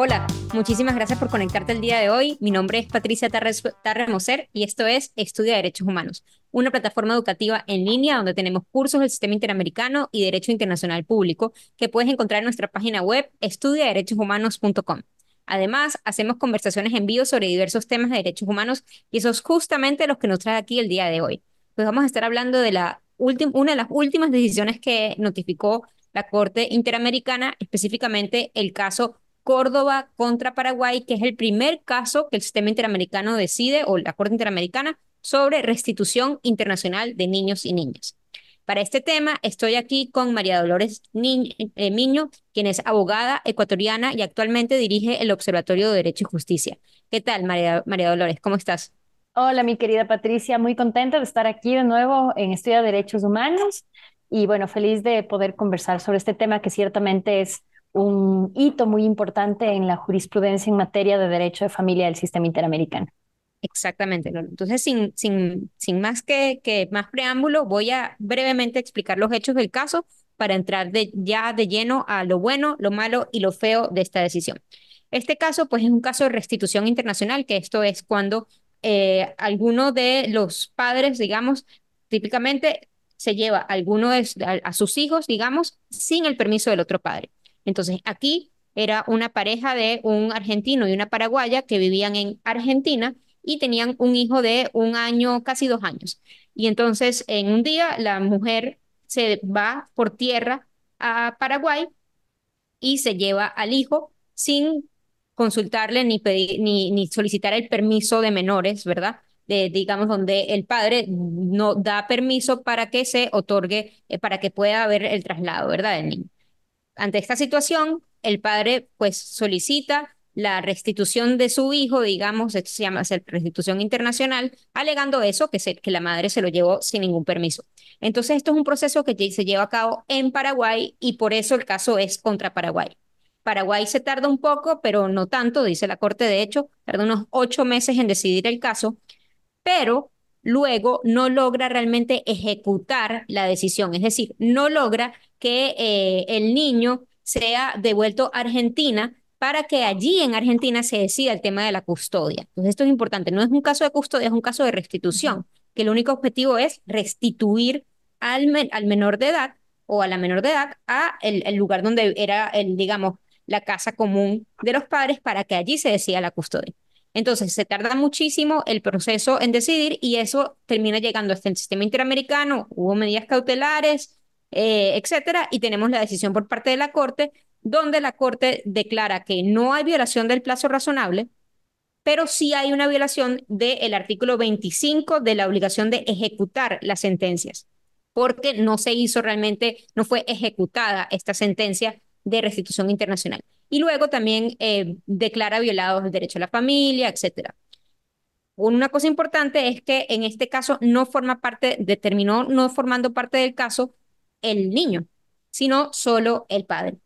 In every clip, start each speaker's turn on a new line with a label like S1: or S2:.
S1: Hola, muchísimas gracias por conectarte el día de hoy. Mi nombre es Patricia Tarremoser y esto es Estudia Derechos Humanos, una plataforma educativa en línea donde tenemos cursos del sistema interamericano y derecho internacional público que puedes encontrar en nuestra página web estudiaderechoshumanos.com. Además, hacemos conversaciones en vivo sobre diversos temas de derechos humanos y eso es justamente lo que nos trae aquí el día de hoy. Pues vamos a estar hablando de la una de las últimas decisiones que notificó la Corte Interamericana, específicamente el caso Córdoba contra Paraguay, que es el primer caso que el sistema interamericano decide, o la Corte Interamericana, sobre restitución internacional de niños y niñas. Para este tema estoy aquí con María Dolores eh, Miño, quien es abogada ecuatoriana y actualmente dirige el Observatorio de Derecho y Justicia. ¿Qué tal, María, María Dolores? ¿Cómo estás?
S2: Hola, mi querida Patricia, muy contenta de estar aquí de nuevo en Estudio de Derechos Humanos y bueno, feliz de poder conversar sobre este tema que ciertamente es un hito muy importante en la jurisprudencia en materia de derecho de familia del sistema interamericano.
S1: Exactamente, Entonces, sin, sin, sin más que, que más preámbulo, voy a brevemente explicar los hechos del caso para entrar de, ya de lleno a lo bueno, lo malo y lo feo de esta decisión. Este caso, pues, es un caso de restitución internacional, que esto es cuando eh, alguno de los padres, digamos, típicamente se lleva alguno de, a sus hijos, digamos, sin el permiso del otro padre. Entonces, aquí era una pareja de un argentino y una paraguaya que vivían en Argentina y tenían un hijo de un año, casi dos años. Y entonces, en un día, la mujer se va por tierra a Paraguay y se lleva al hijo sin consultarle ni, pedir, ni, ni solicitar el permiso de menores, ¿verdad? De, digamos, donde el padre no da permiso para que se otorgue, eh, para que pueda haber el traslado, ¿verdad? Del niño. Ante esta situación, el padre pues solicita la restitución de su hijo, digamos, se llama restitución internacional, alegando eso, que, que la madre se lo llevó sin ningún permiso. Entonces, esto es un proceso que se lleva a cabo en Paraguay y por eso el caso es contra Paraguay. Paraguay se tarda un poco, pero no tanto, dice la Corte, de hecho, tarda unos ocho meses en decidir el caso, pero luego no logra realmente ejecutar la decisión, es decir, no logra que eh, el niño sea devuelto a Argentina para que allí en Argentina se decida el tema de la custodia. Entonces, esto es importante. No es un caso de custodia, es un caso de restitución, que el único objetivo es restituir al, al menor de edad o a la menor de edad a el, el, lugar donde era, el, digamos, la casa común de los padres para que allí se decida la custodia. Entonces, se tarda muchísimo el proceso en decidir y eso termina llegando hasta el sistema interamericano. Hubo medidas cautelares, eh, etcétera, y tenemos la decisión por parte de la Corte, donde la Corte declara que no hay violación del plazo razonable, pero sí hay una violación del artículo 25 de la obligación de ejecutar las sentencias, porque no se hizo realmente, no fue ejecutada esta sentencia de restitución internacional. Y luego también eh, declara violados el derecho a la familia, etcétera. Una cosa importante es que en este caso no forma parte, determinó no formando parte del caso el niño, sino solo el padre.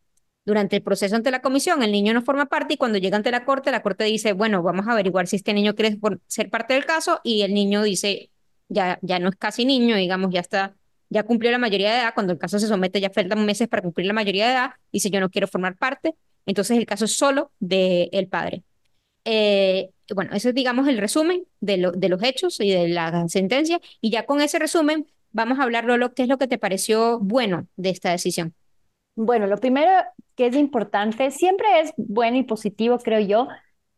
S1: Durante el proceso ante la comisión, el niño no forma parte y cuando llega ante la corte, la corte dice, bueno, vamos a averiguar si este niño quiere ser parte del caso y el niño dice, ya, ya no es casi niño, digamos, ya está, ya cumplió la mayoría de edad, cuando el caso se somete ya faltan meses para cumplir la mayoría de edad, dice, yo no quiero formar parte, entonces el caso es solo del el padre. Eh, bueno, ese es, digamos, el resumen de, de los hechos y de la sentencia, y ya con ese resumen vamos a hablar, Lolo, ¿qué es lo que te pareció bueno de esta decisión?
S2: Bueno, lo primero que es importante, siempre es bueno y positivo, creo yo,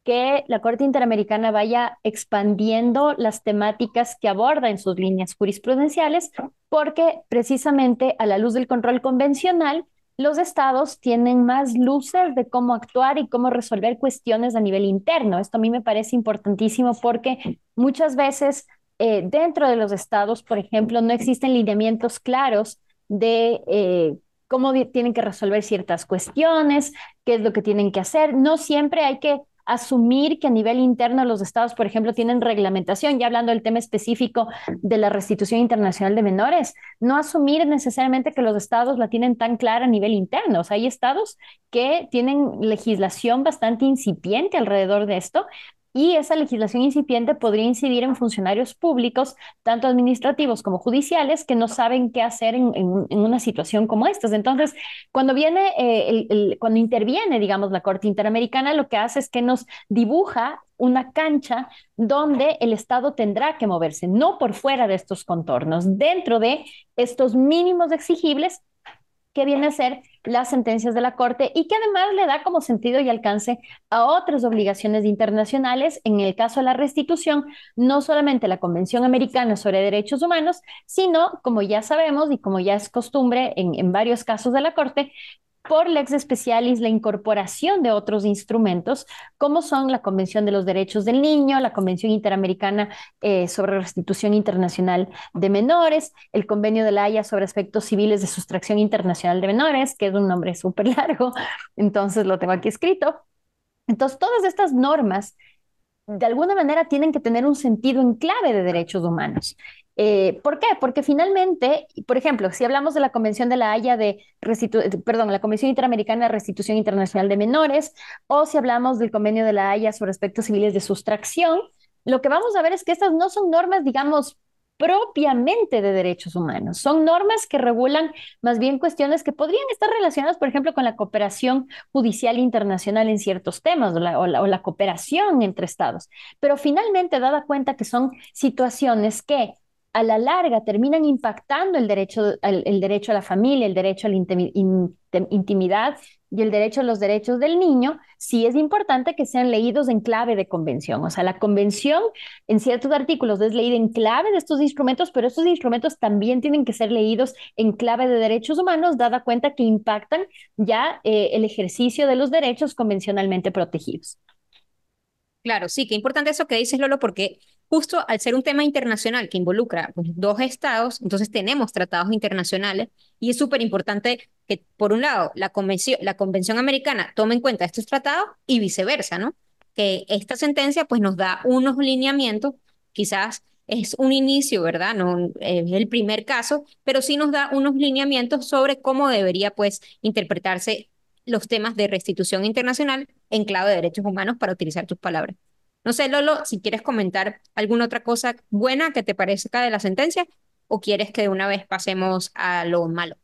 S2: que la Corte Interamericana vaya expandiendo las temáticas que aborda en sus líneas jurisprudenciales, porque precisamente a la luz del control convencional, los estados tienen más luces de cómo actuar y cómo resolver cuestiones a nivel interno. Esto a mí me parece importantísimo porque muchas veces eh, dentro de los estados, por ejemplo, no existen lineamientos claros de eh, cómo tienen que resolver ciertas cuestiones, qué es lo que tienen que hacer. No siempre hay que asumir que a nivel interno los estados, por ejemplo, tienen reglamentación, ya hablando del tema específico de la restitución internacional de menores, no asumir necesariamente que los estados la tienen tan clara a nivel interno. O sea, hay estados que tienen legislación bastante incipiente alrededor de esto, y esa legislación incipiente podría incidir en funcionarios públicos, tanto administrativos como judiciales, que no saben qué hacer en, una situación como esta. Entonces, cuando viene, eh, cuando interviene, digamos, la Corte Interamericana, lo que hace es que nos dibuja una cancha donde el Estado tendrá que moverse, no por fuera de estos contornos, dentro de estos mínimos exigibles que viene a ser las sentencias de la Corte y que además le da como sentido y alcance a otras obligaciones internacionales, en el caso de la restitución, no solamente la Convención Americana sobre Derechos Humanos, sino, como ya sabemos y como ya es costumbre en, en varios casos de la Corte, por lex specialis la incorporación de otros instrumentos, como son la Convención de los Derechos del Niño, la Convención Interamericana eh, sobre Restitución Internacional de Menores, el Convenio de la Haya sobre aspectos civiles de sustracción internacional de menores, que es un nombre súper largo, entonces lo tengo aquí escrito. Entonces, todas estas normas de alguna manera tienen que tener un sentido en clave de derechos humanos. Eh, ¿Por qué? Porque finalmente, por ejemplo, si hablamos de la Convención de la Haya de perdón, la Convención Interamericana de Restitución Internacional de Menores, o si hablamos del Convenio de la Haya sobre aspectos civiles de sustracción, lo que vamos a ver es que estas no son normas, digamos, propiamente de derechos humanos. Son normas que regulan más bien cuestiones que podrían estar relacionadas, por ejemplo, con la cooperación judicial internacional en ciertos temas o la, o la cooperación entre estados. Pero finalmente, dada cuenta que son situaciones que a la larga terminan impactando el derecho, derecho a la familia, el derecho a la intimidad y el derecho a los derechos del niño, sí es importante que sean leídos en clave de convención. O sea, la convención en ciertos artículos es leída en clave de estos instrumentos, pero estos instrumentos también tienen que ser leídos en clave de derechos humanos, dada cuenta que impactan ya eh, el ejercicio de los derechos convencionalmente protegidos.
S1: Claro, sí, qué importante eso que dices, Lolo, porque justo al ser un tema internacional que involucra pues, dos estados, entonces tenemos tratados internacionales y es súper importante que, por un lado, la convención, la convención americana tome en cuenta estos tratados y viceversa, ¿no? Que esta sentencia pues nos da unos lineamientos, quizás es un inicio, ¿verdad? No es el primer caso, pero sí nos da unos lineamientos sobre cómo debería pues interpretarse los temas de restitución internacional en clave de derechos humanos, para utilizar tus palabras. No sé, Lolo, si quieres comentar alguna otra cosa buena que te parezca de la sentencia o quieres que de una vez pasemos a lo malo.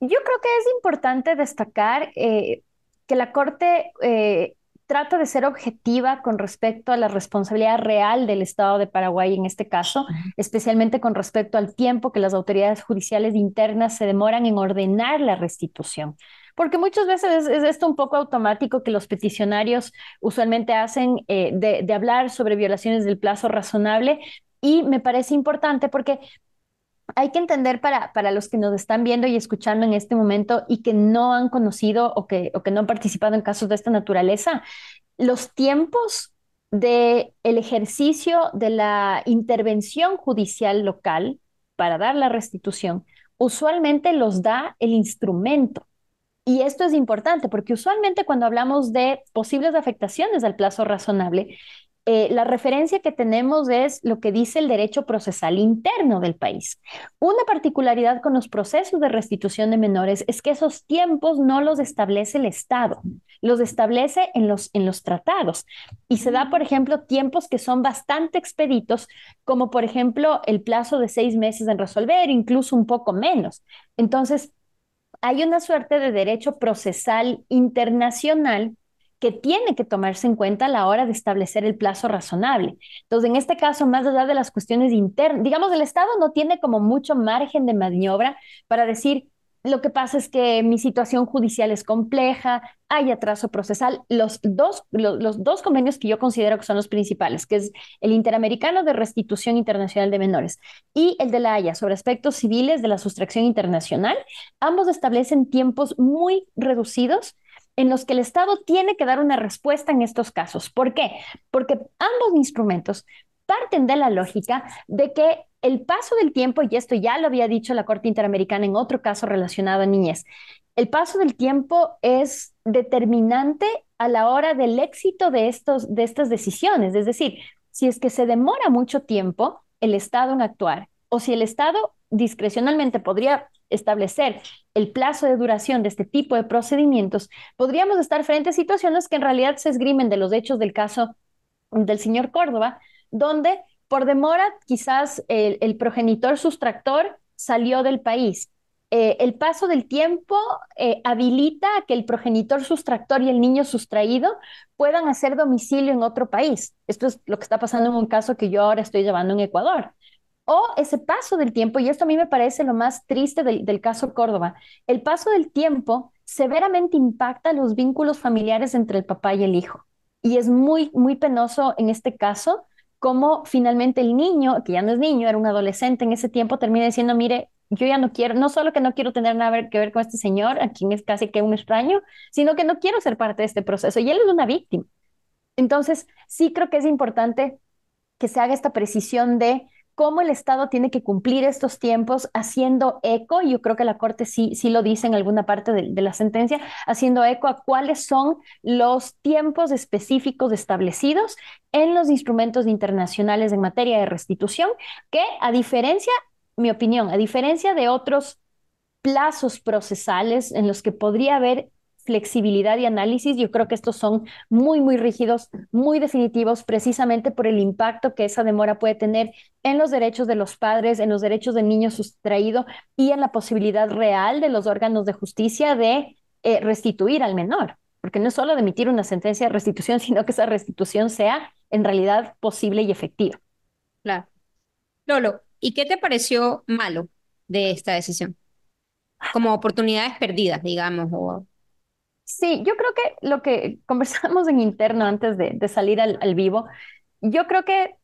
S2: Yo creo que es importante destacar eh, que la Corte eh, trata de ser objetiva con respecto a la responsabilidad real del Estado de Paraguay en este caso, especialmente con respecto al tiempo que las autoridades judiciales internas se demoran en ordenar la restitución porque muchas veces es, esto un poco automático que los peticionarios usualmente hacen eh, de, hablar sobre violaciones del plazo razonable y me parece importante porque hay que entender para, para los que nos están viendo y escuchando en este momento y que no han conocido o que, o que no han participado en casos de esta naturaleza, los tiempos del el ejercicio de la intervención judicial local para dar la restitución usualmente los da el instrumento. Y esto es importante porque usualmente cuando hablamos de posibles afectaciones al plazo razonable, eh, la referencia que tenemos es lo que dice el derecho procesal interno del país. Una particularidad con los procesos de restitución de menores es que esos tiempos no los establece el Estado, los establece en los, en los tratados. Y se da, por ejemplo, tiempos que son bastante expeditos, como por ejemplo el plazo de seis meses en resolver, incluso un poco menos. Entonces, hay una suerte de derecho procesal internacional que tiene que tomarse en cuenta a la hora de establecer el plazo razonable. Entonces, en este caso, más allá de las cuestiones internas, digamos, el Estado no tiene como mucho margen de maniobra para decir, lo que pasa es que mi situación judicial es compleja, hay atraso procesal. Los dos, los, dos convenios que yo considero que son los principales, que es el Interamericano de Restitución Internacional de Menores y el de la Haya sobre aspectos civiles de la sustracción internacional, ambos establecen tiempos muy reducidos en los que el Estado tiene que dar una respuesta en estos casos. ¿Por qué? Porque ambos instrumentos parten de la lógica de que el paso del tiempo, y esto ya lo había dicho la Corte Interamericana en otro caso relacionado a niñez, el paso del tiempo es determinante a la hora del éxito de, estos, de estas decisiones. Es decir, si es que se demora mucho tiempo el Estado en actuar, o si el Estado discrecionalmente podría establecer el plazo de duración de este tipo de procedimientos, podríamos estar frente a situaciones que en realidad se esgrimen de los hechos del caso del señor Córdoba, donde por demora quizás el, progenitor sustractor salió del país. Eh, el paso del tiempo eh, habilita que el progenitor sustractor y el niño sustraído puedan hacer domicilio en otro país. Esto es lo que está pasando en un caso que yo ahora estoy llevando en Ecuador. O ese paso del tiempo, y esto a mí me parece lo más triste del, del caso Córdoba, el paso del tiempo severamente impacta los vínculos familiares entre el papá y el hijo. Y es muy, muy penoso en este caso cómo finalmente el niño, que ya no es niño, era un adolescente en ese tiempo, termina diciendo, mire, yo ya no quiero, no solo que no quiero tener nada que ver con este señor, a quien es casi que un extraño, sino que no quiero ser parte de este proceso. Y él es una víctima. Entonces, sí creo que es importante que se haga esta precisión de cómo el Estado tiene que cumplir estos tiempos haciendo eco, yo creo que la Corte sí, sí lo dice en alguna parte de, de, la sentencia, haciendo eco a cuáles son los tiempos específicos establecidos en los instrumentos internacionales en materia de restitución, que a diferencia, mi opinión, a diferencia de otros plazos procesales en los que podría haber flexibilidad y análisis, yo creo que estos son muy, muy rígidos, muy definitivos, precisamente por el impacto que esa demora puede tener en los derechos de los padres, en los derechos del niño sustraído y en la posibilidad real de los órganos de justicia de eh, restituir al menor. Porque no es solo de emitir una sentencia de restitución, sino que esa restitución sea en realidad posible y efectiva.
S1: Claro. Lolo, ¿y qué te pareció malo de esta decisión? Como oportunidades perdidas, digamos, o
S2: Sí, yo creo que lo que conversamos en interno antes de, salir al, vivo, yo creo que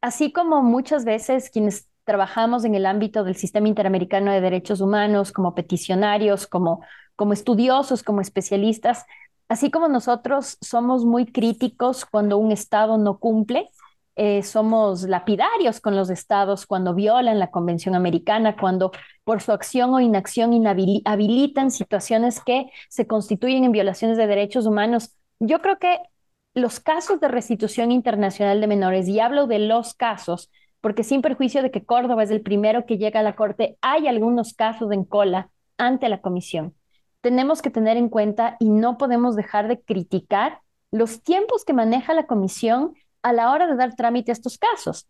S2: así como muchas veces quienes trabajamos en el ámbito del sistema interamericano de derechos humanos, como peticionarios, como, como estudiosos, como especialistas, así como nosotros somos muy críticos cuando un Estado no cumple, eh, somos lapidarios con los estados cuando violan la Convención Americana, cuando por su acción o inacción habilitan situaciones que se constituyen en violaciones de derechos humanos. Yo creo que los casos de restitución internacional de menores, y hablo de los casos, porque sin perjuicio de que Córdoba es el primero que llega a la Corte, hay algunos casos en cola ante la Comisión. Tenemos que tener en cuenta y no podemos dejar de criticar los tiempos que maneja la Comisión a la hora de dar trámite a estos casos.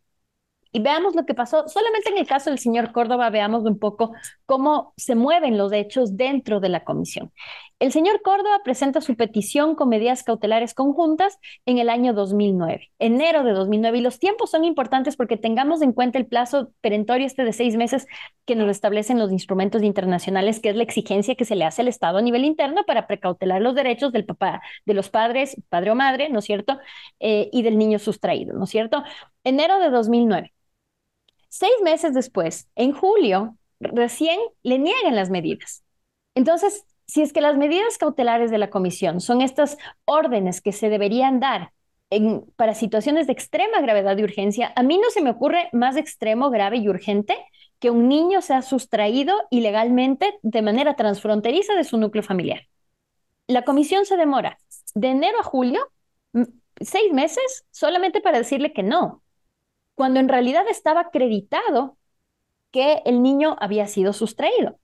S2: Y veamos lo que pasó. Solamente en el caso del señor Córdoba, veamos un poco cómo se mueven los hechos dentro de la comisión. El señor Córdoba presenta su petición con medidas cautelares conjuntas en el año 2009, enero de 2009. Y los tiempos son importantes porque tengamos en cuenta el plazo perentorio este de seis meses que nos establecen los instrumentos internacionales, que es la exigencia que se le hace al Estado a nivel interno para precautelar los derechos del papá, de los padres, padre o madre, ¿no es cierto? Eh, y del niño sustraído, ¿no es cierto? Enero de 2009. Seis meses después, en julio, recién le niegan las medidas. Entonces, si es que las medidas cautelares de la comisión son estas órdenes que se deberían dar para situaciones de extrema gravedad y urgencia, a mí no se me ocurre más extremo, grave y urgente que un niño sea sustraído ilegalmente de manera transfronteriza de su núcleo familiar. La comisión se demora de enero a julio, seis meses, solamente para decirle que no, cuando en realidad estaba acreditado que el niño había sido sustraído.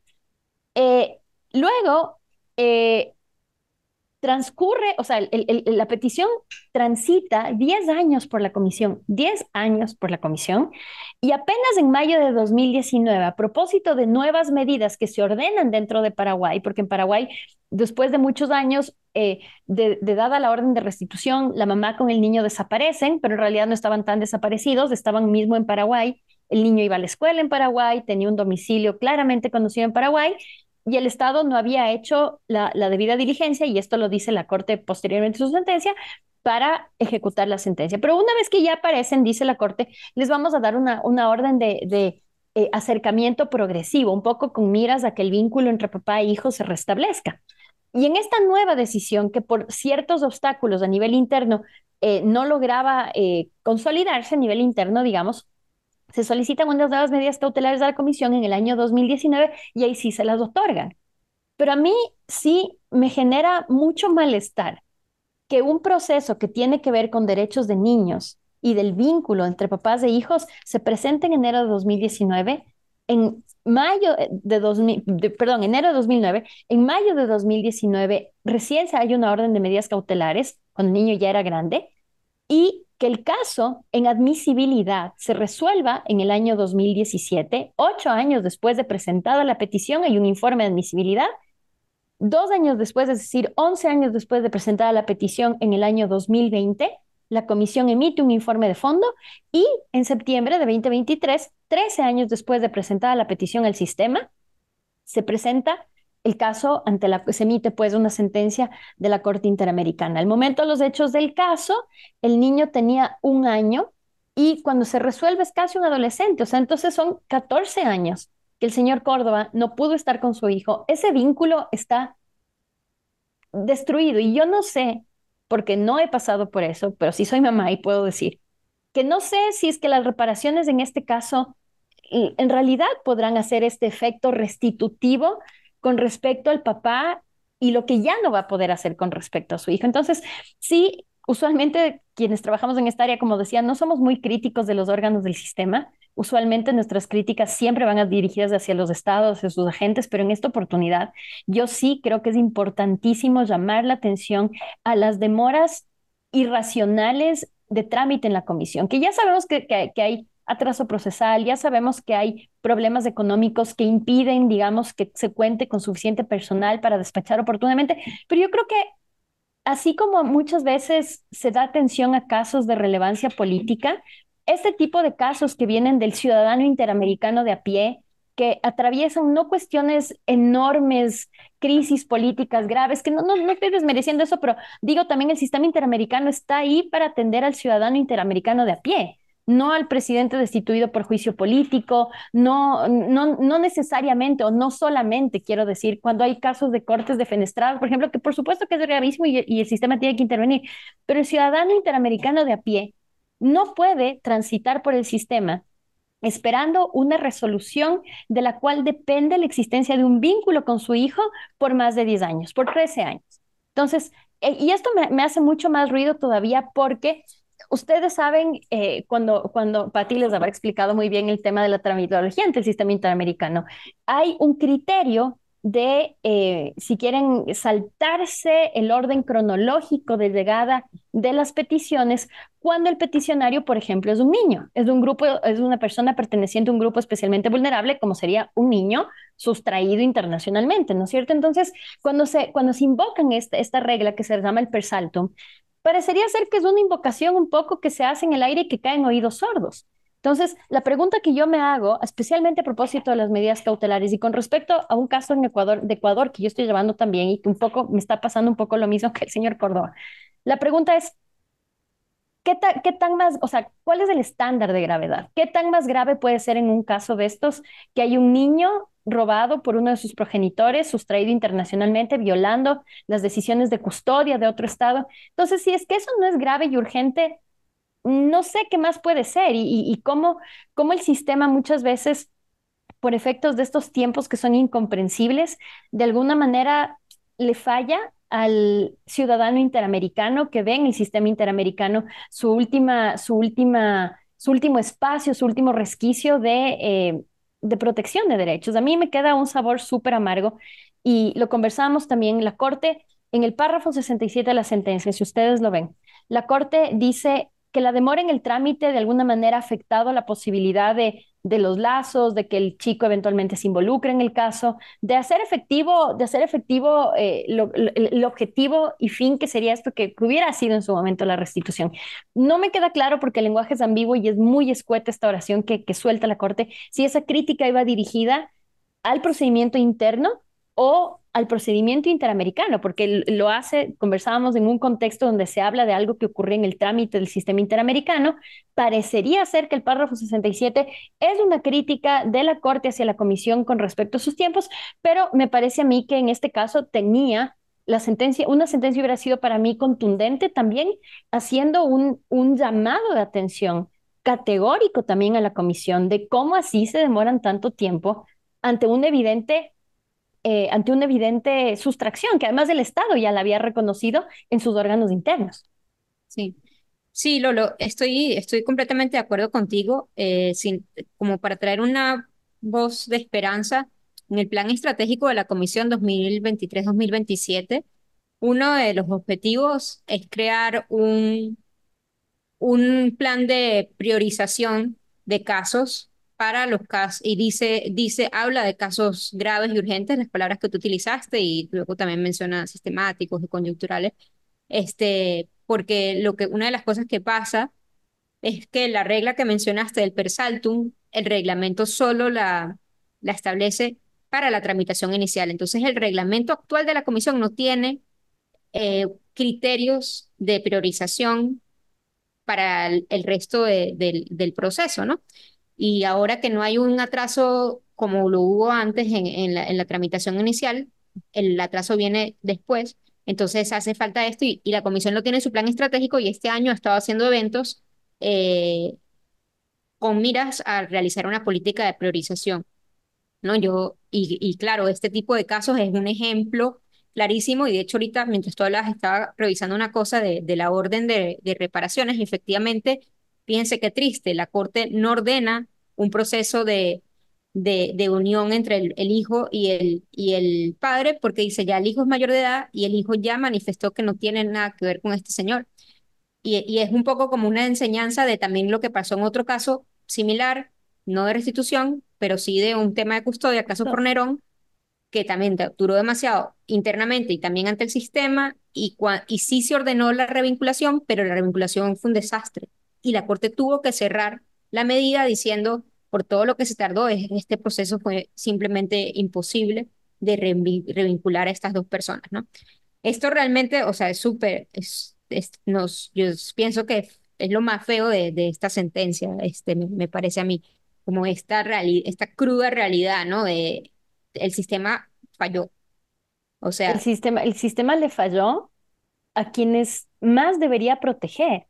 S2: Eh, luego, eh, transcurre, o sea, la petición transita 10 años por la comisión, 10 años por la comisión, y apenas en mayo de 2019, a propósito de nuevas medidas que se ordenan dentro de Paraguay, porque en Paraguay, después de muchos años eh, de, de, dada la orden de restitución, la mamá con el niño desaparecen, pero en realidad no estaban tan desaparecidos, estaban mismo en Paraguay. El niño iba a la escuela en Paraguay, tenía un domicilio claramente conocido en Paraguay y el Estado no había hecho la, debida diligencia, y esto lo dice la Corte posteriormente en su sentencia, para ejecutar la sentencia. Pero una vez que ya aparecen, dice la Corte, les vamos a dar una, una orden de, eh, acercamiento progresivo, un poco con miras a que el vínculo entre papá e hijo se restablezca. Y en esta nueva decisión, que por ciertos obstáculos a nivel interno eh, no lograba eh, consolidarse a nivel interno, digamos, se solicitan unas nuevas medidas cautelares a la comisión en el año 2019 y ahí sí se las otorgan. Pero a mí sí me genera mucho malestar que un proceso que tiene que ver con derechos de niños y del vínculo entre papás e hijos se presente en enero de 2019, en mayo de 2000, perdón, enero de 2009, en mayo de 2019 recién se hay una orden de medidas cautelares cuando el niño ya era grande y que el caso en admisibilidad se resuelva en el año 2017, ocho años después de presentada la petición, hay un informe de admisibilidad. Dos años después, es decir, once años después de presentada la petición en el año 2020, la comisión emite un informe de fondo y en septiembre de 2023, 13 años después de presentada la petición al sistema, se presenta el caso ante la que se emite pues una sentencia de la Corte Interamericana. Al momento de los hechos del caso, el niño tenía un año y cuando se resuelve es casi un adolescente, o sea, entonces son 14 años que el señor Córdoba no pudo estar con su hijo. Ese vínculo está destruido y yo no sé, porque no he pasado por eso, pero sí soy mamá y puedo decir que no sé si es que las reparaciones en este caso en realidad podrán hacer este efecto restitutivo con respecto al papá y lo que ya no va a poder hacer con respecto a su hijo. Entonces, sí, usualmente quienes trabajamos en esta área, como decía, no somos muy críticos de los órganos del sistema. Usualmente nuestras críticas siempre van dirigidas hacia los estados, hacia sus agentes, pero en esta oportunidad yo sí creo que es importantísimo llamar la atención a las demoras irracionales de trámite en la comisión, que ya sabemos que, que hay atraso procesal, ya sabemos que hay problemas económicos que impiden, digamos, que se cuente con suficiente personal para despachar oportunamente, pero yo creo que así como muchas veces se da atención a casos de relevancia política, este tipo de casos que vienen del ciudadano interamericano de a pie, que atraviesan no cuestiones enormes, crisis políticas graves, que no, no, no estoy desmereciendo eso, pero digo también el sistema interamericano está ahí para atender al ciudadano interamericano de a pie no al presidente destituido por juicio político, no, no, no necesariamente o no solamente, quiero decir, cuando hay casos de cortes defenestrados, por ejemplo, que por supuesto que es gravísimo y, y el sistema tiene que intervenir, pero el ciudadano interamericano de a pie no puede transitar por el sistema esperando una resolución de la cual depende la existencia de un vínculo con su hijo por más de 10 años, por 13 años. Entonces, eh, y esto me, me hace mucho más ruido todavía porque ustedes saben, eh, cuando, cuando Patti les habrá explicado muy bien el tema de la tramitología ante el sistema interamericano, hay un criterio de, eh, si quieren, saltarse el orden cronológico de llegada de las peticiones cuando el peticionario, por ejemplo, es un niño, es un grupo, es una persona perteneciente a un grupo especialmente vulnerable, como sería un niño sustraído internacionalmente, ¿no es cierto? Entonces, cuando se, cuando se invocan esta, esta regla que se llama el persaltum, parecería ser que es una invocación un poco que se hace en el aire y que cae en oídos sordos. Entonces, la pregunta que yo me hago, especialmente a propósito de las medidas cautelares y con respecto a un caso en Ecuador, de Ecuador que yo estoy llevando también y que un poco me está pasando un poco lo mismo que el señor Córdoba, la pregunta es, ¿qué, ¿qué tan más, o sea, cuál es el estándar de gravedad? ¿Qué tan más grave puede ser en un caso de estos que hay un niño robado por uno de sus progenitores, sustraído internacionalmente, violando las decisiones de custodia de otro Estado. Entonces, si es que eso no es grave y urgente, no sé qué más puede ser y, cómo, cómo el sistema muchas veces, por efectos de estos tiempos que son incomprensibles, de alguna manera le falla al ciudadano interamericano que ve en el sistema interamericano su última, su última, su último espacio, su último resquicio de eh, de protección de derechos. A mí me queda un sabor súper amargo y lo conversamos también en la Corte, en el párrafo 67 de la sentencia, si ustedes lo ven. La Corte dice que la demora en el trámite de alguna manera ha afectado la posibilidad de, de los lazos, de que el chico eventualmente se involucre en el caso, de hacer efectivo, de hacer efectivo eh, el, objetivo y fin que sería esto que, hubiera sido en su momento la restitución. No me queda claro porque el lenguaje es ambiguo y es muy escueta esta oración que, que suelta la Corte, si esa crítica iba dirigida al procedimiento interno o al procedimiento interamericano, porque lo hace, conversábamos en un contexto donde se habla de algo que ocurrió en el trámite del sistema interamericano, parecería ser que el párrafo 67 es una crítica de la Corte hacia la Comisión con respecto a sus tiempos, pero me parece a mí que en este caso tenía la sentencia, una sentencia hubiera sido para mí contundente también, haciendo un, un llamado de atención categórico también a la Comisión de cómo así se demoran tanto tiempo ante un evidente eh, ante una evidente sustracción, que además el Estado ya la había reconocido en sus órganos internos.
S1: Sí. Sí, Lolo, estoy, estoy completamente de acuerdo contigo. Eh, como para traer una voz de esperanza, en el plan estratégico de la Comisión 2023-2027, uno de los objetivos es crear un, un plan de priorización de casos para los casos y dice, dice, habla de casos graves y urgentes, las palabras que tú utilizaste y luego también menciona sistemáticos y coyunturales, este, porque lo que, una de las cosas que pasa es que la regla que mencionaste del per saltum, el reglamento solo la, la establece para la tramitación inicial. Entonces, el reglamento actual de la comisión no tiene eh, criterios de priorización para el, resto del proceso, ¿no? Y ahora que no hay un atraso como lo hubo antes en, la, tramitación inicial, el atraso viene después, entonces hace falta esto y, la comisión lo tiene en su plan estratégico y este año ha estado haciendo eventos eh, con miras a realizar una política de priorización. ¿no? Yo, y, y claro, este tipo de casos es un ejemplo clarísimo y de hecho ahorita mientras tú hablas estaba revisando una cosa de, de la orden de, de, reparaciones y efectivamente, fíjense qué triste, la Corte no ordena un proceso de, de, de unión entre el, el, hijo y el, y el padre porque dice ya el hijo es mayor de edad y el hijo ya manifestó que no tiene nada que ver con este señor. Y, y es un poco como una enseñanza de también lo que pasó en otro caso similar, no de restitución, pero sí de un tema de custodia, caso por Nerón, que también duró demasiado internamente y también ante el sistema, y, y sí se ordenó la revinculación, pero la revinculación fue un desastre. Y la Corte tuvo que cerrar la medida diciendo, por todo lo que se tardó, este proceso fue simplemente imposible de revincular a estas dos personas, ¿no? Esto realmente, o sea, es súper, es, nos, yo pienso que es lo más feo de, de esta sentencia, este, me, parece a mí, como esta, esta cruda realidad, ¿no? De el sistema falló. O sea,
S2: el sistema, el sistema le falló a quienes más debería proteger.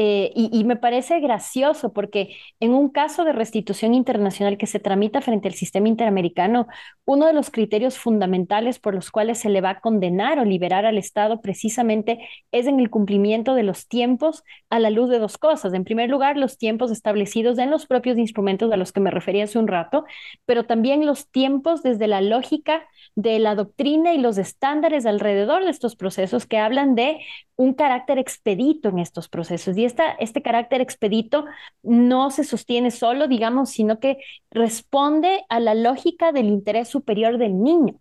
S2: Eh, y, me parece gracioso porque en un caso de restitución internacional que se tramita frente al sistema interamericano, uno de los criterios fundamentales por los cuales se le va a condenar o liberar al Estado precisamente es en el cumplimiento de los tiempos a la luz de dos cosas. En primer lugar, los tiempos establecidos en los propios instrumentos a los que me refería hace un rato, pero también los tiempos desde la lógica de la doctrina y los estándares alrededor de estos procesos que hablan de un carácter expedito en estos procesos. Este carácter expedito no se sostiene solo, digamos, sino que responde a la lógica del interés superior del niño,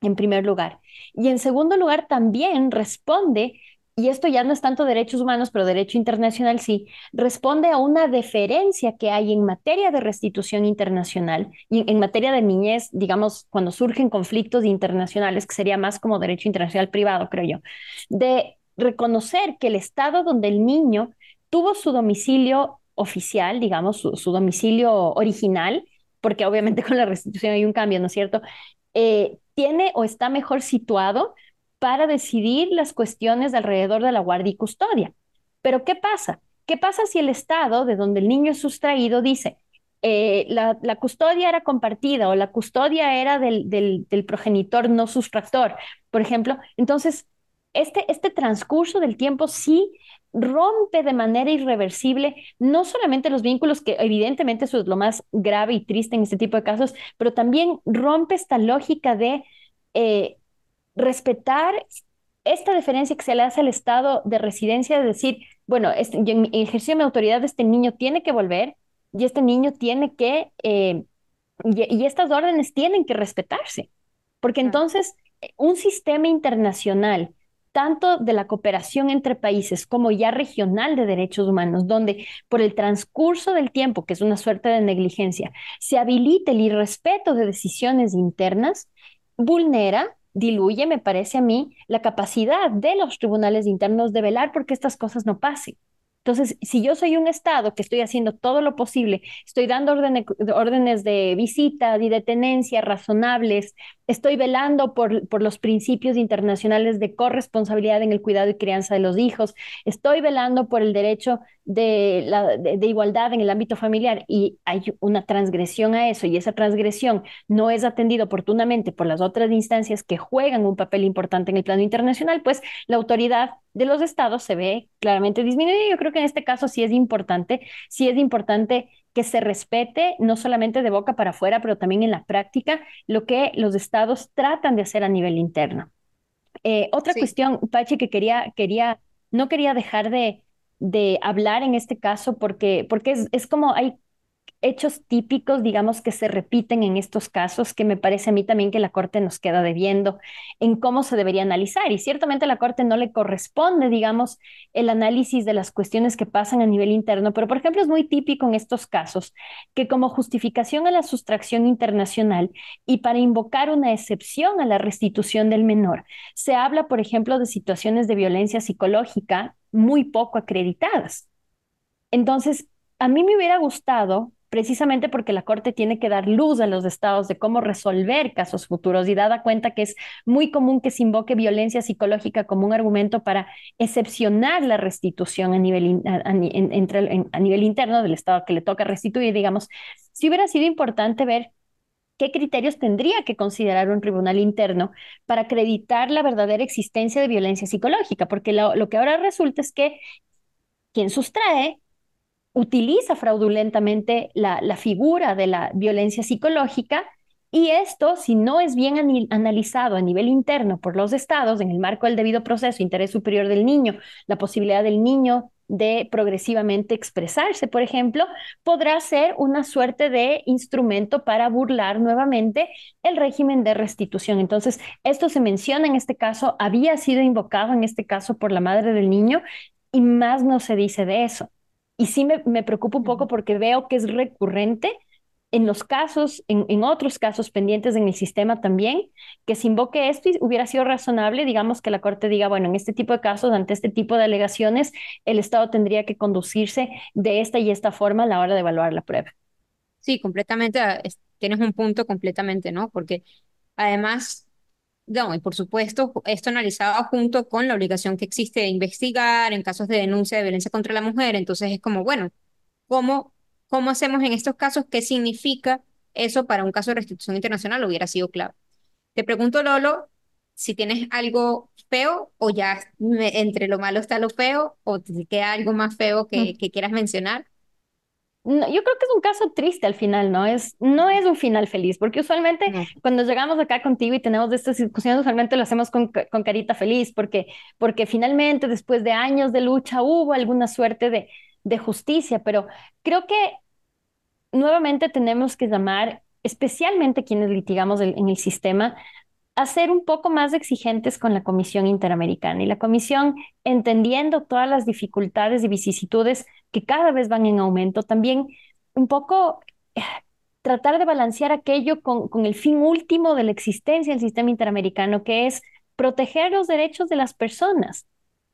S2: en primer lugar. Y en segundo lugar, también responde y esto ya no es tanto derechos humanos, pero derecho internacional sí, responde a una deferencia que hay en materia de restitución internacional y en materia de niñez, digamos, cuando surgen conflictos internacionales, que sería más como derecho internacional privado, creo yo, de reconocer que el estado donde el niño tuvo su domicilio oficial, digamos, su, domicilio original, porque obviamente con la restitución hay un cambio, ¿no es cierto? Eh, tiene o está mejor situado para decidir las cuestiones alrededor de la guardia y custodia. Pero ¿qué pasa? ¿Qué pasa si el Estado, de donde el niño es sustraído, dice, eh, la, custodia era compartida o la custodia era del, del, progenitor no sustractor, por ejemplo? Entonces, este, este transcurso del tiempo sí rompe de manera irreversible no solamente los vínculos, que evidentemente eso es lo más grave y triste en este tipo de casos, pero también rompe esta lógica de eh, respetar esta deferencia que se le hace al estado de residencia, de decir, bueno, este, en ejercicio de mi autoridad, este niño tiene que volver y este niño tiene que, eh, y, estas órdenes tienen que respetarse, porque entonces un sistema internacional, tanto de la cooperación entre países como ya regional de derechos humanos, donde por el transcurso del tiempo, que es una suerte de negligencia, se habilite el irrespeto de decisiones internas, vulnera diluye, me parece a mí, la capacidad de los tribunales internos de velar porque estas cosas no pasen. Entonces, si yo soy un Estado que estoy haciendo todo lo posible, estoy dando órdenes de visita y de tenencia razonables, estoy velando por, por los principios internacionales de corresponsabilidad en el cuidado y crianza de los hijos, estoy velando por el derecho de, la, de, igualdad en el ámbito familiar y hay una transgresión a eso y esa transgresión no es atendida oportunamente por las otras instancias que juegan un papel importante en el plano internacional, pues la autoridad de los estados se ve claramente disminuida. Yo creo que en este caso sí es importante, sí es importante que se respete no solamente de boca para afuera, pero también en la práctica lo que los estados tratan de hacer a nivel interno. Eh, otra cuestión, Pachi, que quería, quería, no quería dejar de, de hablar en este caso porque, porque es, es como hay hechos típicos, digamos, que se repiten en estos casos, que me parece a mí también que la Corte nos queda debiendo en cómo se debería analizar. Y ciertamente a la Corte no le corresponde, digamos, el análisis de las cuestiones que pasan a nivel interno, pero por ejemplo es muy típico en estos casos que como justificación a la sustracción internacional y para invocar una excepción a la restitución del menor, se habla, por ejemplo, de situaciones de violencia psicológica muy poco acreditadas. Entonces, a mí me hubiera gustado precisamente porque la Corte tiene que dar luz a los estados de cómo resolver casos futuros y dada cuenta que es muy común que se invoque violencia psicológica como un argumento para excepcionar la restitución a nivel, a, nivel interno del estado que le toca restituir, digamos, si hubiera sido importante ver qué criterios tendría que considerar un tribunal interno para acreditar la verdadera existencia de violencia psicológica, porque lo, lo que ahora resulta es que quien sustrae utiliza fraudulentamente la, la figura de la violencia psicológica y esto, si no es bien analizado a nivel interno por los estados, en el marco del debido proceso, interés superior del niño, la posibilidad del niño de progresivamente expresarse, por ejemplo, podrá ser una suerte de instrumento para burlar nuevamente el régimen de restitución. Entonces, esto se menciona en este caso, había sido invocado en este caso por la madre del niño y más no se dice de eso. Y sí me, me preocupa un poco porque veo que es recurrente en los casos, en, en, otros casos pendientes en el sistema también, que se invoque esto y hubiera sido razonable, digamos, que la Corte diga, bueno, en este tipo de casos, ante este tipo de alegaciones, el Estado tendría que conducirse de esta y esta forma a la hora de evaluar la prueba.
S1: Sí, completamente, ah, tienes un punto completamente, ¿no? Porque además no, y por supuesto, esto analizado junto con la obligación que existe de investigar en casos de denuncia de violencia contra la mujer. Entonces es como, bueno, ¿cómo, cómo hacemos en estos casos? ¿Qué significa eso para un caso de restitución internacional? Hubiera sido clave. Te pregunto, Lolo, si tienes algo feo o ya entre lo malo está lo feo o te queda algo más feo que, que quieras mencionar.
S2: No, yo creo que es un caso triste al final, ¿no? Es, no es un final feliz, porque usualmente cuando llegamos acá contigo y tenemos estas discusiones, usualmente lo hacemos con, con, carita feliz, porque, porque finalmente después de años de lucha hubo alguna suerte de, de justicia, pero creo que nuevamente tenemos que llamar, especialmente quienes litigamos en el sistema, a ser un poco más exigentes con la Comisión Interamericana. Y la Comisión, entendiendo todas las dificultades y vicisitudes que cada vez van en aumento, también un poco eh, tratar de balancear aquello con, con el fin último de la existencia del sistema interamericano, que es proteger los derechos de las personas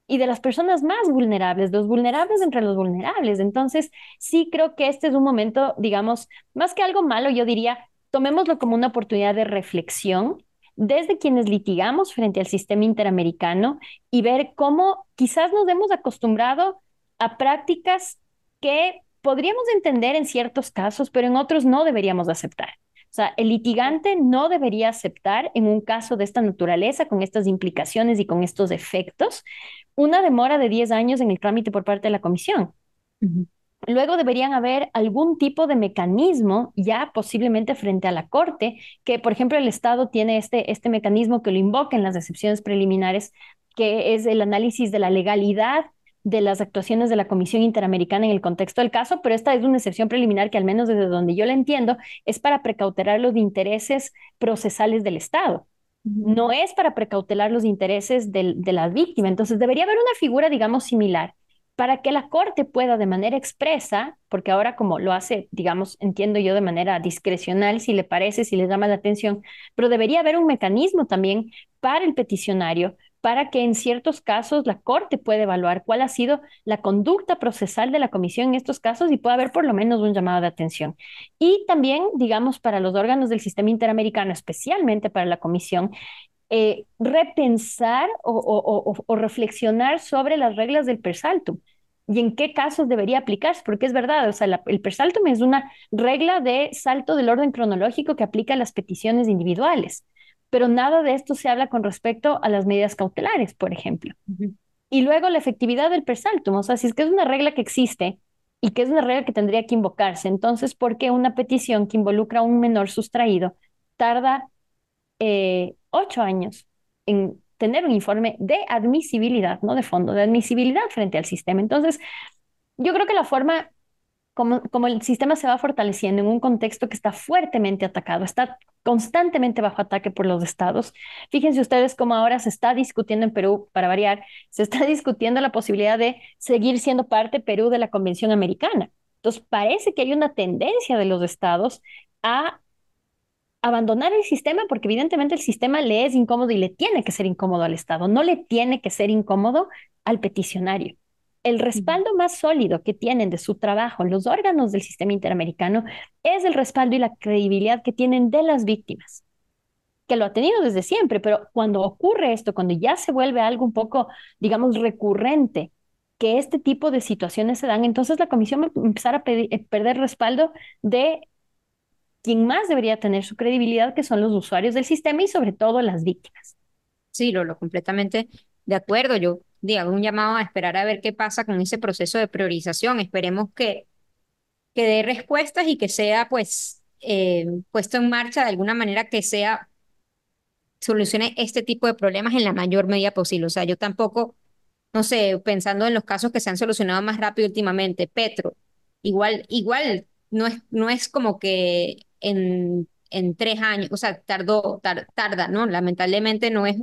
S2: y de las personas más vulnerables, los vulnerables entre los vulnerables. Entonces, sí creo que este es un momento, digamos, más que algo malo, yo diría, tomémoslo como una oportunidad de reflexión desde quienes litigamos frente al sistema interamericano y ver cómo quizás nos hemos acostumbrado a prácticas que podríamos entender en ciertos casos, pero en otros no deberíamos aceptar. O sea, el litigante no debería aceptar en un caso de esta naturaleza, con estas implicaciones y con estos efectos, una demora de 10 años en el trámite por parte de la comisión. Luego deberían haber algún tipo de mecanismo ya posiblemente frente a la Corte, que por ejemplo el Estado tiene este, este mecanismo que lo invoca en las excepciones preliminares, que es el análisis de la legalidad de las actuaciones de la Comisión Interamericana en el contexto del caso, pero esta es una excepción preliminar que al menos desde donde yo la entiendo es para precautelar los intereses procesales del Estado. No es para precautelar los intereses del, de la víctima. Entonces debería haber una figura, digamos, similar para que la Corte pueda de manera expresa, porque ahora como lo hace, digamos, entiendo yo de manera discrecional, si le parece, si le llama la atención, pero debería haber un mecanismo también para el peticionario, para que en ciertos casos la Corte pueda evaluar cuál ha sido la conducta procesal de la Comisión en estos casos y pueda haber por lo menos un llamado de atención. Y también, digamos, para los órganos del sistema interamericano, especialmente para la Comisión, eh, repensar o, reflexionar sobre las reglas del persaltum y en qué casos debería aplicarse, porque es verdad, o sea, el persaltum es una regla de salto del orden cronológico que aplica a las peticiones individuales, pero nada de esto se habla con respecto a las medidas cautelares, por ejemplo. Y luego la efectividad del persaltum, o sea, si es que es una regla que existe y que es una regla que tendría que invocarse, entonces, ¿por qué una petición que involucra a un menor sustraído tarda eh, ocho años en tener un informe de admisibilidad, no de fondo, de admisibilidad frente al sistema. Entonces, yo creo que la forma como, como, el sistema se va fortaleciendo en un contexto que está fuertemente atacado, está constantemente bajo ataque por los estados. Fíjense ustedes cómo ahora se está discutiendo en Perú, para variar, se está discutiendo la posibilidad de seguir siendo parte Perú de la Convención Americana. Entonces, parece que hay una tendencia de los estados a abandonar el sistema porque evidentemente el sistema le es incómodo y le tiene que ser incómodo al Estado, no le tiene que ser incómodo al peticionario. El respaldo más sólido que tienen de su trabajo los órganos del sistema interamericano es el respaldo y la credibilidad que tienen de las víctimas, que lo ha tenido desde siempre, pero cuando ocurre esto, cuando ya se vuelve algo un poco, digamos, recurrente, que este tipo de situaciones se dan, entonces la comisión va a empezar a eh, perder respaldo de quien más debería tener su credibilidad, que son los usuarios del sistema y sobre todo las víctimas.
S1: Sí, lo, lo completamente de acuerdo. Yo digo, un llamado a esperar a ver qué pasa con ese proceso de priorización. Esperemos que, que dé respuestas y que sea pues eh, puesto en marcha de alguna manera que sea solucione este tipo de problemas en la mayor medida posible. O sea, yo tampoco, no sé, pensando en los casos que se han solucionado más rápido últimamente, Petro, igual, igual no es, no es como que en, en tres años, o sea, tardó, tarda, ¿no? Lamentablemente no es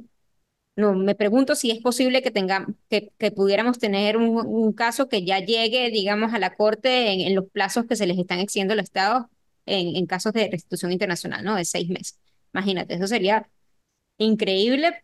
S1: no, me pregunto si es posible que, tengamos, que, que pudiéramos tener un, caso que ya llegue, digamos, a la Corte en, los plazos que se les están exigiendo los estados en, en casos de restitución internacional, ¿no? De seis meses. Imagínate, eso sería increíble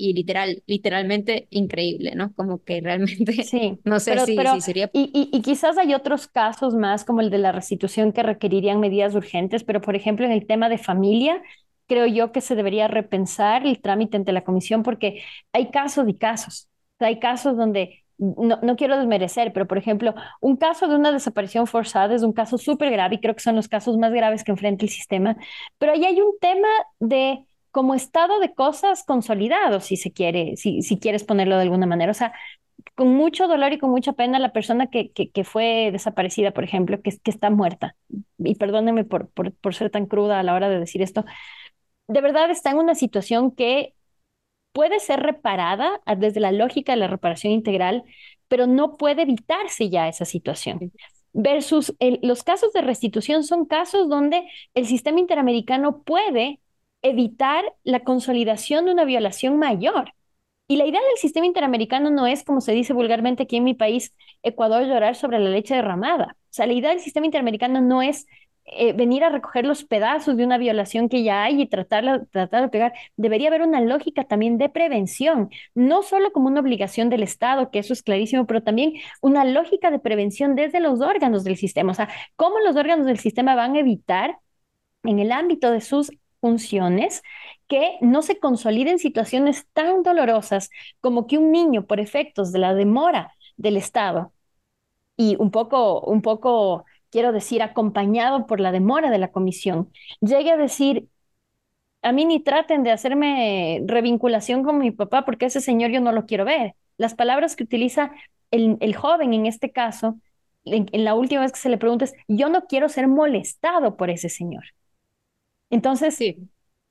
S1: y literal, literalmente increíble, ¿no? Como que realmente sí, no sé si, sería...
S2: Y, y, y, quizás hay otros casos más como el de la restitución que requerirían medidas urgentes, pero por ejemplo en el tema de familia, creo yo que se debería repensar el trámite ante la comisión porque hay casos y casos. hay casos donde, no, no, quiero desmerecer, pero por ejemplo, un caso de una desaparición forzada es un caso súper grave y creo que son los casos más graves que enfrenta el sistema, pero ahí hay un tema de como estado de cosas consolidado, si se quiere, si, si quieres ponerlo de alguna manera. O sea, con mucho dolor y con mucha pena la persona que, que, que fue desaparecida, por ejemplo, que, que está muerta. Y perdónenme por, por, por ser tan cruda a la hora de decir esto, de verdad está en una situación que puede ser reparada desde la lógica de la reparación integral, pero no puede evitarse ya esa situación. Versus los casos de restitución son casos donde el sistema interamericano puede evitar la consolidación de una violación mayor. Y la idea del sistema interamericano no es, como se dice vulgarmente aquí en mi país, Ecuador, llorar sobre la leche derramada. O sea, la idea del sistema interamericano no es eh, venir a recoger los pedazos de una violación que ya hay y tratarla, tratar de pegar. Debería haber una lógica también de prevención, no solo como una obligación del Estado, que eso es clarísimo, pero también una lógica de prevención desde los órganos del sistema. O sea, cómo los órganos del sistema van a evitar en el ámbito de sus funciones que no se consoliden situaciones tan dolorosas como que un niño, por efectos de la demora del Estado, y un poco, un poco quiero decir, acompañado por la demora de la comisión, llegue a decir, a mí ni traten de hacerme revinculación con mi papá porque ese señor yo no lo quiero ver. Las palabras que utiliza el, el joven en este caso, en, la última vez que se le pregunta es, yo no quiero ser molestado por ese señor. Entonces, sí.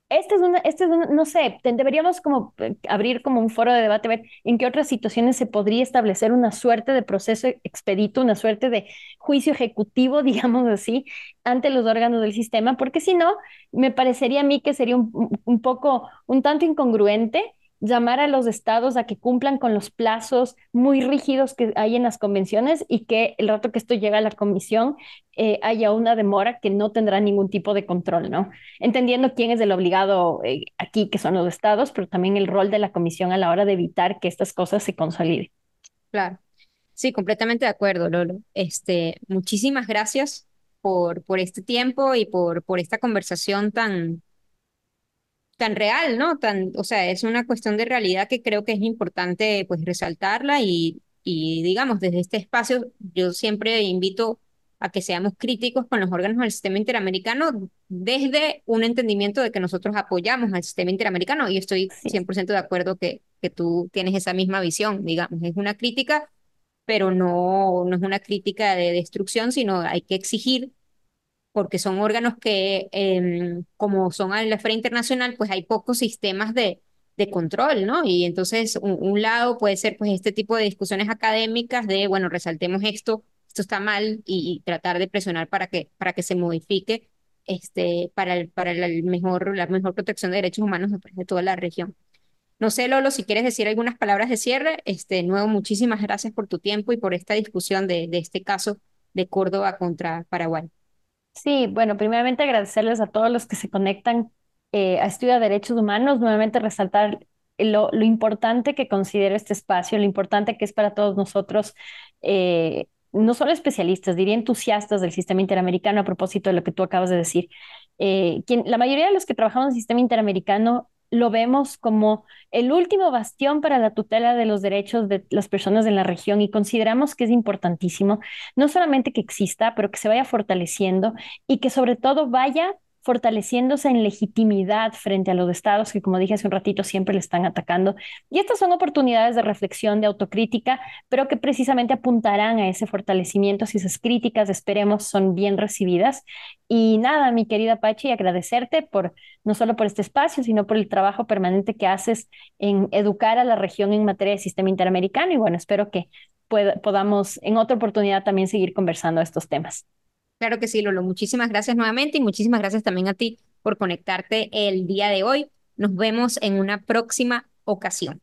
S2: Este es una, este es no sé, deberíamos como eh, abrir como un foro de debate, ver en qué otras situaciones se podría establecer una suerte de proceso expedito, una suerte de juicio ejecutivo, digamos así, ante los órganos del sistema, porque si no, me parecería a mí que sería un, un poco, un tanto incongruente llamar a los estados a que cumplan con los plazos muy rígidos que hay en las convenciones y que el rato que esto llega a la comisión eh, haya una demora que no tendrá ningún tipo de control, ¿no? Entendiendo quién es el obligado eh, aquí, que son los estados, pero también el rol de la comisión a la hora de evitar que estas cosas se consoliden.
S1: Claro. Sí, completamente de acuerdo, Lolo. Este, muchísimas gracias por, por este tiempo y por, por esta conversación tan, tan real, ¿no? Tan, o sea, es una cuestión de realidad que creo que es importante pues resaltarla y, y digamos, desde este espacio yo siempre invito a que seamos críticos con los órganos del sistema interamericano desde un entendimiento de que nosotros apoyamos al sistema interamericano y estoy 100% de acuerdo que, que tú tienes esa misma visión, digamos, es una crítica, pero no, no es una crítica de destrucción, sino hay que exigir porque son órganos que, em, como son a la esfera internacional, pues hay pocos sistemas de, de control, ¿no? Y entonces un, lado puede ser pues este tipo de discusiones académicas de, bueno, resaltemos esto, esto está mal y, tratar de presionar para que, para que se modifique este, para, el, para el mejor, la mejor protección de derechos humanos de toda la región. No sé, Lolo, si quieres decir algunas palabras de cierre. Este, nuevo, muchísimas gracias por tu tiempo y por esta discusión de, de este caso de Córdoba contra Paraguay.
S2: Sí, bueno, primeramente agradecerles a todos los que se conectan eh, a Estudio de Derechos Humanos, nuevamente resaltar lo, lo, importante que considero este espacio, lo importante que es para todos nosotros, eh, no solo especialistas, diría entusiastas del sistema interamericano a propósito de lo que tú acabas de decir. Eh, quien, la mayoría de los que trabajamos en el sistema interamericano lo vemos como el último bastión para la tutela de los derechos de las personas en la región y consideramos que es importantísimo no solamente que exista, pero que se vaya fortaleciendo y que sobre todo vaya fortaleciéndose en legitimidad frente a los estados que, como dije hace un ratito, siempre le están atacando. Y estas son oportunidades de reflexión, de autocrítica, pero que precisamente apuntarán a ese fortalecimiento si esas críticas, esperemos, son bien recibidas. Y nada, mi querida Pachi, agradecerte por no solo por este espacio, sino por el trabajo permanente que haces en educar a la región en materia de sistema interamericano. Y bueno, espero que podamos en otra oportunidad también seguir conversando estos temas.
S1: Claro que sí, Lolo. Muchísimas gracias nuevamente y muchísimas gracias también a ti por conectarte el día de hoy. Nos vemos en una próxima ocasión.